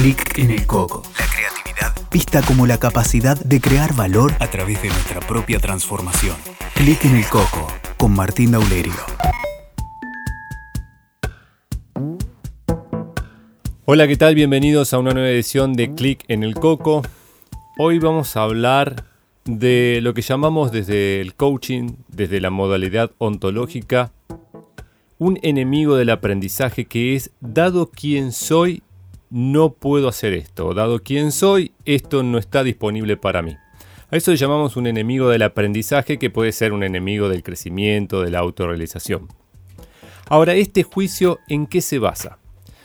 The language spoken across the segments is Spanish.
Clic en el coco. La creatividad vista como la capacidad de crear valor a través de nuestra propia transformación. Clic en el coco con Martín Daulerio. Hola, ¿qué tal? Bienvenidos a una nueva edición de Clic en el Coco. Hoy vamos a hablar de lo que llamamos desde el coaching, desde la modalidad ontológica, un enemigo del aprendizaje que es, dado quién soy, no puedo hacer esto, dado quién soy, esto no está disponible para mí. A eso le llamamos un enemigo del aprendizaje que puede ser un enemigo del crecimiento, de la autorrealización. Ahora, este juicio, ¿en qué se basa?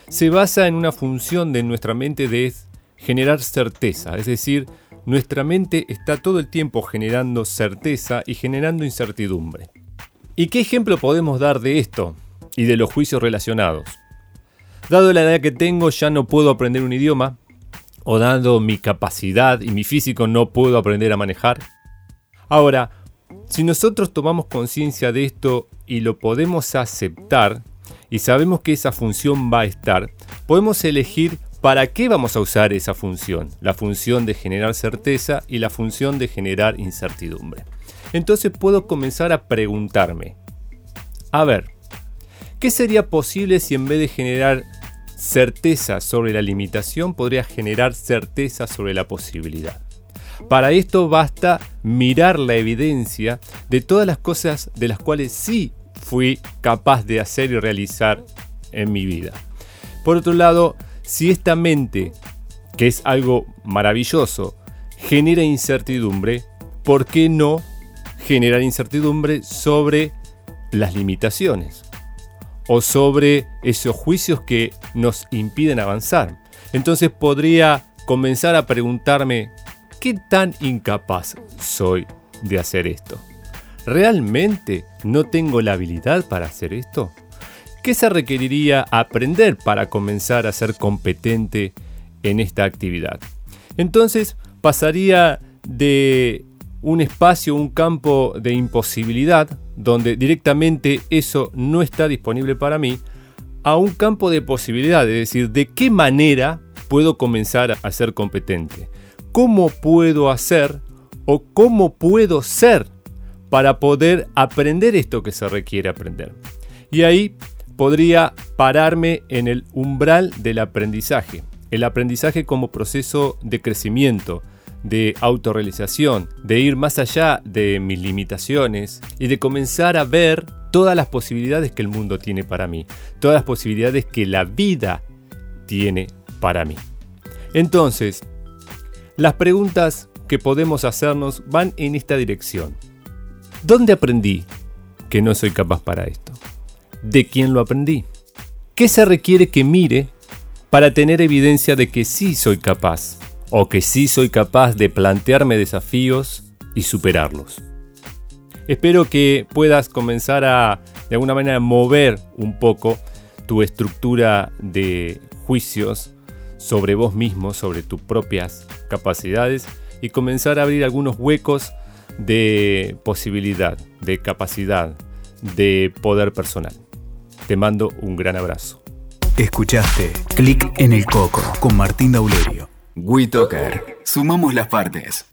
Se basa en una función de nuestra mente de generar certeza, es decir, nuestra mente está todo el tiempo generando certeza y generando incertidumbre. ¿Y qué ejemplo podemos dar de esto y de los juicios relacionados? Dado la edad que tengo ya no puedo aprender un idioma, o dado mi capacidad y mi físico no puedo aprender a manejar. Ahora, si nosotros tomamos conciencia de esto y lo podemos aceptar, y sabemos que esa función va a estar, podemos elegir ¿Para qué vamos a usar esa función? La función de generar certeza y la función de generar incertidumbre. Entonces puedo comenzar a preguntarme, a ver, ¿qué sería posible si en vez de generar certeza sobre la limitación podría generar certeza sobre la posibilidad? Para esto basta mirar la evidencia de todas las cosas de las cuales sí fui capaz de hacer y realizar en mi vida. Por otro lado, si esta mente, que es algo maravilloso, genera incertidumbre, ¿por qué no generar incertidumbre sobre las limitaciones? O sobre esos juicios que nos impiden avanzar. Entonces podría comenzar a preguntarme, ¿qué tan incapaz soy de hacer esto? ¿Realmente no tengo la habilidad para hacer esto? ¿Qué se requeriría aprender para comenzar a ser competente en esta actividad? Entonces pasaría de un espacio, un campo de imposibilidad, donde directamente eso no está disponible para mí, a un campo de posibilidad, es decir, de qué manera puedo comenzar a ser competente, cómo puedo hacer o cómo puedo ser para poder aprender esto que se requiere aprender. Y ahí podría pararme en el umbral del aprendizaje. El aprendizaje como proceso de crecimiento, de autorrealización, de ir más allá de mis limitaciones y de comenzar a ver todas las posibilidades que el mundo tiene para mí, todas las posibilidades que la vida tiene para mí. Entonces, las preguntas que podemos hacernos van en esta dirección. ¿Dónde aprendí que no soy capaz para esto? de quién lo aprendí. ¿Qué se requiere que mire para tener evidencia de que sí soy capaz o que sí soy capaz de plantearme desafíos y superarlos? Espero que puedas comenzar a, de alguna manera, mover un poco tu estructura de juicios sobre vos mismo, sobre tus propias capacidades y comenzar a abrir algunos huecos de posibilidad, de capacidad, de poder personal. Te mando un gran abrazo. Escuchaste Clic en el Coco con Martín Daulerio. WeToker. Sumamos las partes.